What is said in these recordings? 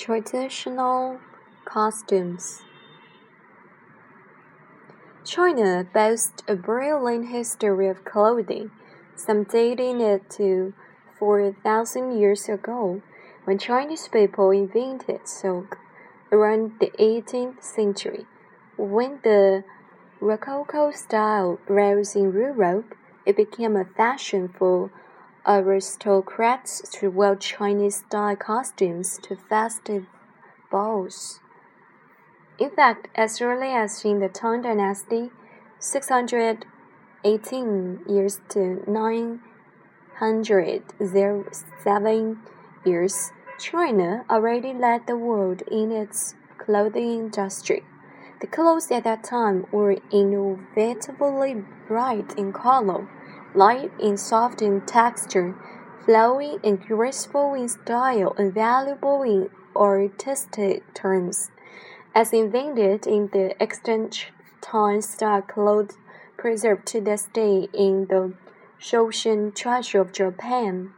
Traditional costumes. China boasts a brilliant history of clothing, some dating it to 4,000 years ago, when Chinese people invented silk. Around the 18th century, when the Rococo style rose in Europe, it became a fashion for aristocrats to wear Chinese style costumes to festive balls. In fact, as early as in the Tang Dynasty, 618 years to 907 years, China already led the world in its clothing industry. The clothes at that time were innovatively bright in color light and soft in texture, flowing and graceful in style, and valuable in artistic terms. As invented in the Tang style clothes preserved to this day in the Shosoin treasure of Japan.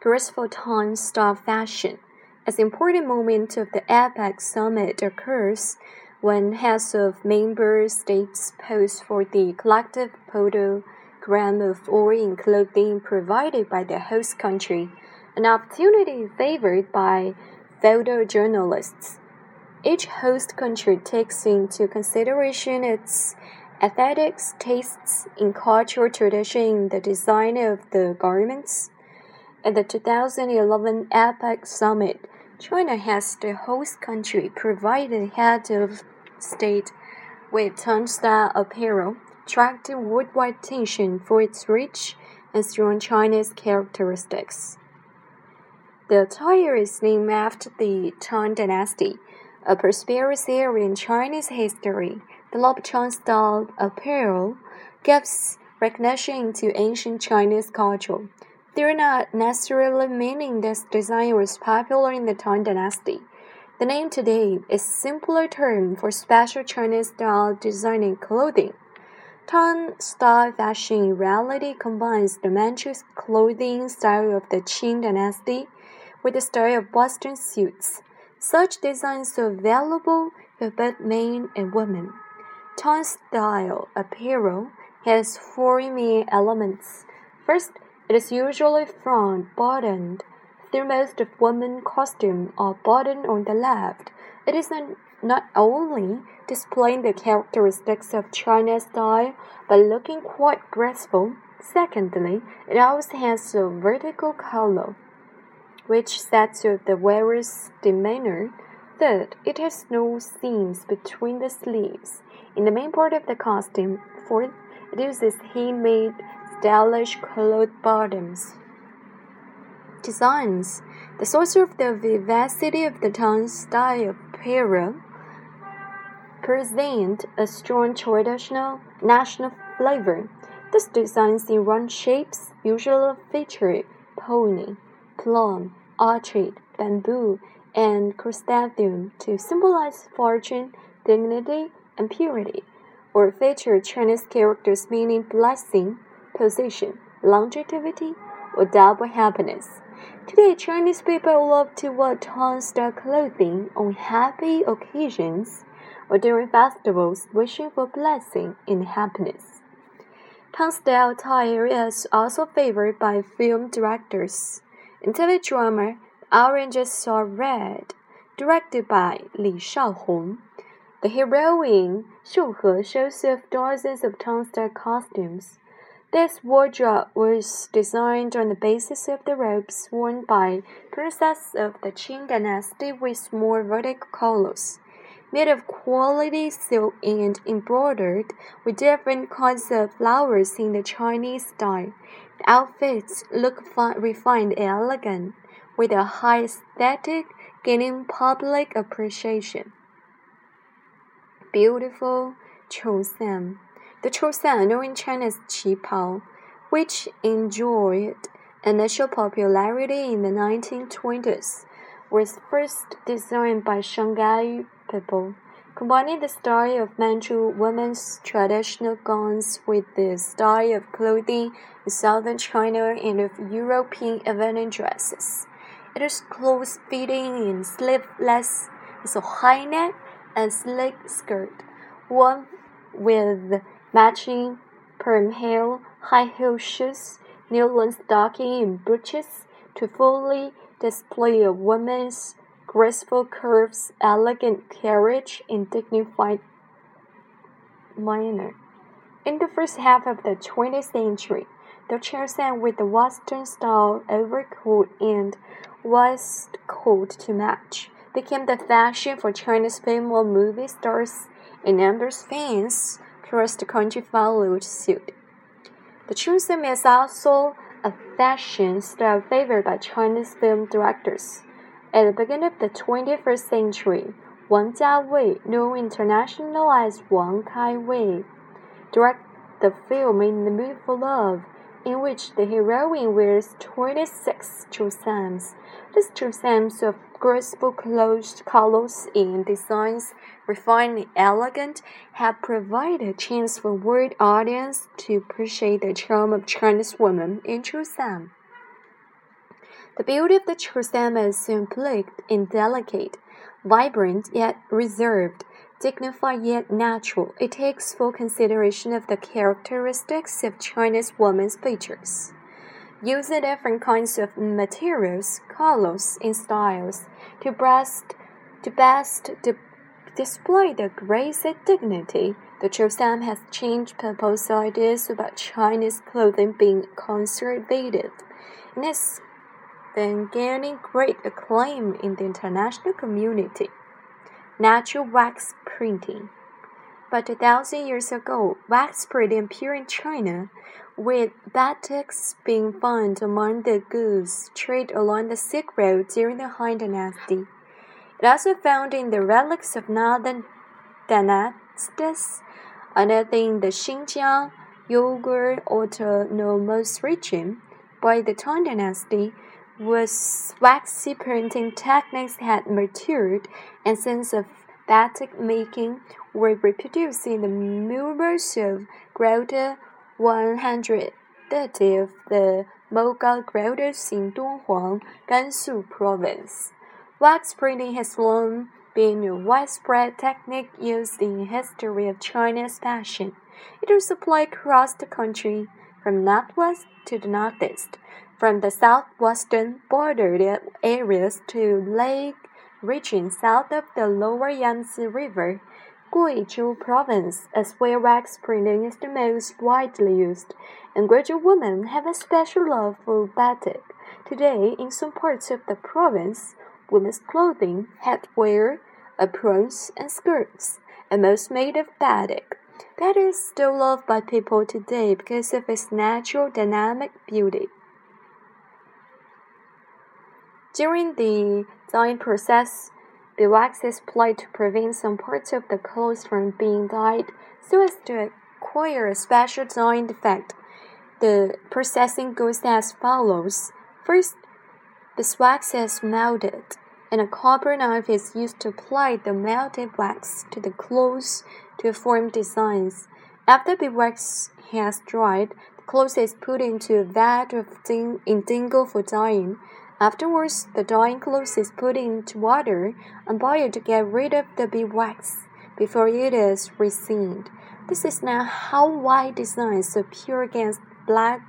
Graceful Time style fashion. As important moment of the APEC summit occurs, when heads of member states pose for the collective photogram of foreign clothing provided by the host country, an opportunity favored by photojournalists. Each host country takes into consideration its aesthetics, tastes, and cultural tradition in the design of the garments. At the 2011 APEC summit, China has the host country provide provided head of state with Tang-style apparel, attracting worldwide attention for its rich and strong Chinese characteristics. The attire is named after the Tang Dynasty, a prosperous era in Chinese history. The Lobchang style apparel gives recognition to ancient Chinese culture. They're not necessarily meaning this design was popular in the Tang Dynasty. The name today is simpler term for special Chinese style designing clothing. Tang style fashion in reality combines the Manchu clothing style of the Qing dynasty with the style of Western suits. Such designs are available for both men and women. Tang style apparel has four main elements. First, it is usually front bottomed the most of women costume are buttoned on the left. It is not only displaying the characteristics of Chinese style, but looking quite graceful. Secondly, it also has a vertical collar, which sets the wearer's demeanor. Third, it has no seams between the sleeves. In the main part of the costume, fourth, it uses handmade stylish cloth bottoms designs. The source of the vivacity of the Tang style apparel present a strong traditional national flavor. These designs in round shapes usually feature peony, plum, orchid, bamboo, and chrysanthemum to symbolize fortune, dignity, and purity, or feature Chinese characters meaning blessing, position, longevity, or double happiness. Today, Chinese people love to wear Tang-style clothing on happy occasions or during festivals, wishing for blessing and happiness. Tang-style attire is also favored by film directors. In TV drama Oranges Are Red, directed by Li Shaohong, the heroine Xiu He shows off dozens of Tang-style costumes. This wardrobe was designed on the basis of the robes worn by princesses of the Qing dynasty with more vertical collars. Made of quality silk and embroidered with different kinds of flowers in the Chinese style, the outfits look refined and elegant, with a high aesthetic gaining public appreciation. Beautiful Cheongsam. The Cheongsam, known in China as Qipao, which enjoyed initial popularity in the 1920s, was first designed by Shanghai people, combining the style of Manchu women's traditional gowns with the style of clothing in southern China and of European evening dresses. It is close fitting and sleeveless. A high neck and sleek skirt, worn with matching perm hair, high heel shoes, nylon stocking, and breeches to fully display a woman's graceful curves, elegant carriage, and dignified manner. In the first half of the 20th century, the cheongsam with the Western style overcoat and waistcoat to match became the fashion for Chinese female movie stars, and numbers fans the country followed suit. The cheongsam is also a fashion style favored by Chinese film directors. At the beginning of the 21st century, Wang Jiawei, known internationally as Wong Kar-wai, directed the film In the Mood for Love, in which the heroine wears 26 cheongsams. These cheongsams of graceful clothes, colors, and designs, refined and elegant, have provided a chance for world audience to appreciate the charm of Chinese women in cheongsam. The beauty of the cheongsam is simply and delicate, vibrant yet reserved, dignified yet natural. It takes full consideration of the characteristics of Chinese women's features using different kinds of materials, colors, and styles to best to best to display the grace and dignity. The cheongsam has changed people's ideas about Chinese clothing being conservative, and has been gaining great acclaim in the international community. Natural wax printing. But a thousand years ago, wax printing appeared in China with batiks being found among the goods traded along the Silk Road during the Han Dynasty. It also found in the relics of northern dynasties, another in the Xinjiang Uyghur Autonomous Region. By the Tang Dynasty, was waxy printing techniques had matured, and since of batik making were reproduced in the murals of Grotto 130 of the Mogao grottos in Dunhuang, Gansu province. Wax printing has long been a widespread technique used in the history of Chinese fashion. It was applied across the country, from northwest to the northeast, from the southwestern bordered areas to lake regions south of the lower Yangtze River. Guizhou province, as where wax printing is the most widely used, and Guizhou women have a special love for batik. Today, in some parts of the province, women's clothing, headwear, aprons, and skirts are most made of batik. That is still loved by people today because of its natural dynamic beauty. During the dyeing process, the wax is applied to prevent some parts of the clothes from being dyed so as to acquire a special dyeing effect. The processing goes as follows. First, the wax is melted, and a copper knife is used to apply the melted wax to the clothes to form designs. After the wax has dried, the clothes is put into a vat of indigo for dyeing. Afterwards, the dyeing cloth is put into water and boiled to get rid of the beeswax before it is resined. This is now how white designs appear against black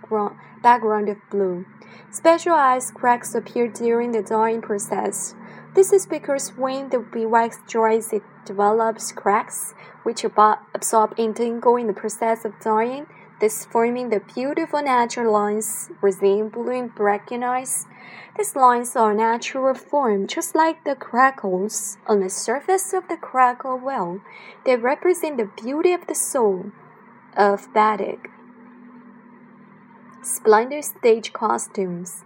background of blue. Special ice cracks appear during the dyeing process. This is because when the beeswax dries, it develops cracks, which absorb indigo in the process of dyeing, thus forming the beautiful natural lines resembling ice. These lines are natural form, just like the crackles on the surface of the crackle well. They represent the beauty of the soul of batik. Splendid stage costumes.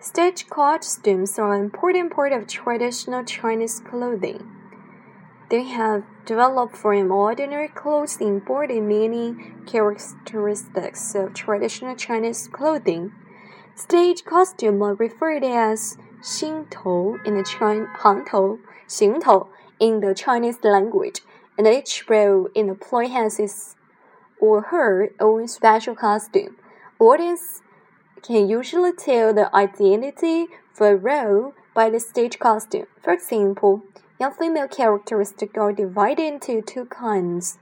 Stage costumes are an important part of traditional Chinese clothing. They have developed from ordinary clothes imported many characteristics of traditional Chinese clothing. Stage costume are referred as Xingtou in the Chinese Hantou, Xingtou in the Chinese language, and each role in the play has its or her own special costume. Audience can usually tell the identity for a role by the stage costume. For example, young female characters are divided into two kinds.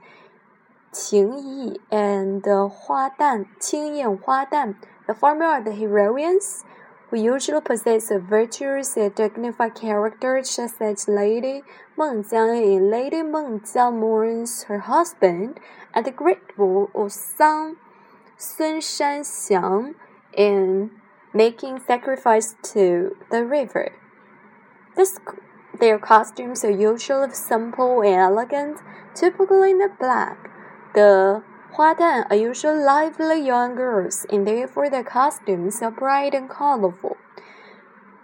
情意 and 花旦,青艳花旦. The former are the heroines, who usually possess a virtuous and dignified character, just as Lady Meng Jiang in Lady Meng Jiang mourns her husband, and the Great Wall of Sun, Sun Shanxiang in making sacrifice to the river. This, their costumes are usually simple and elegant, typically in the black. The Huadan are usually lively young girls, and therefore their costumes are bright and colorful.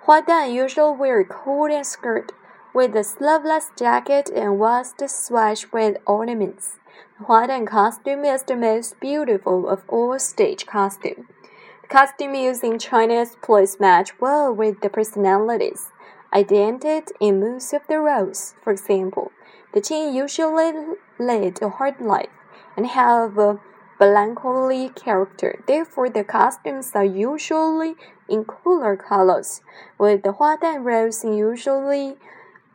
Huadan usually wear a coat and skirt with a sleeveless jacket and vest sash with ornaments. The Huadan costume is the most beautiful of all stage costumes. The costume used in Chinese plays match well with the personalities identified in most of the roles. For example, the Qing usually lead a hard life and have a melancholy character. Therefore, the costumes are usually in cooler colors, with the Huadan roles usually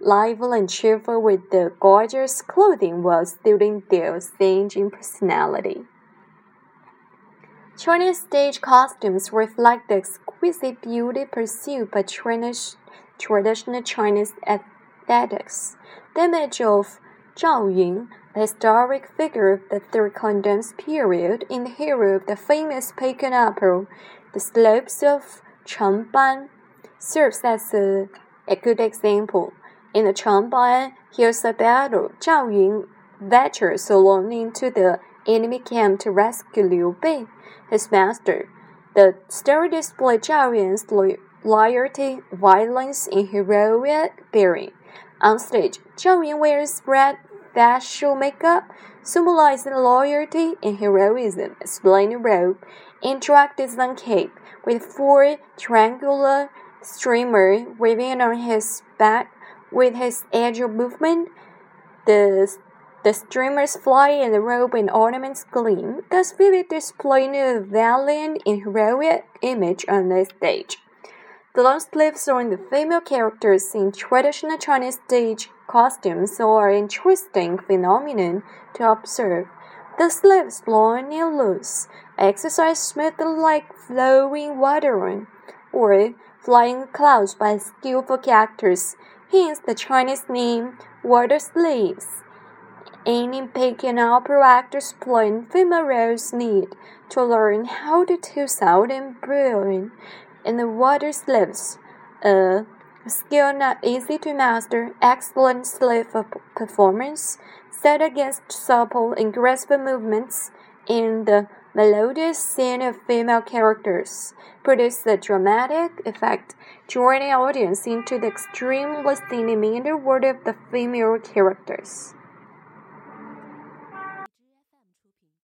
lively and cheerful with the gorgeous clothing while suiting their changing personality. Chinese stage costumes reflect the exquisite beauty pursued by traditional Chinese aesthetics. The image of Zhao Yun the historic figure of the Three Kingdoms period in the hero of the famous Peking opera, The Slopes of Changban, serves as a, a good example. In the Changban Hills battle, Zhao Yun ventures alone into the enemy came to rescue Liu Bei, his master. The story displays Zhao Yun's loyalty, violence, and heroic bearing. On stage, Zhao Yun wears red facial makeup, symbolizing loyalty and heroism, explaining robe, interact design cape with four triangular streamer waving on his back with his agile movement. The the streamers fly and the robe and ornaments gleam, thus vivid displaying a valiant and heroic image on the stage. The long sleeves on the female characters in traditional Chinese stage costumes are an interesting phenomenon to observe. The sleeves long and loose, exercise smoothly like flowing water or flying clouds by skillful characters, hence the Chinese name water sleeves. Any Peking opera actors playing female roles need to learn how to out and brilliant in the water sleeves. A skill not easy to master, excellent of performance, set against supple and graceful movements in the melodious scene of female characters, produce a dramatic effect, drawing the audience into the extreme listening and world of the female characters.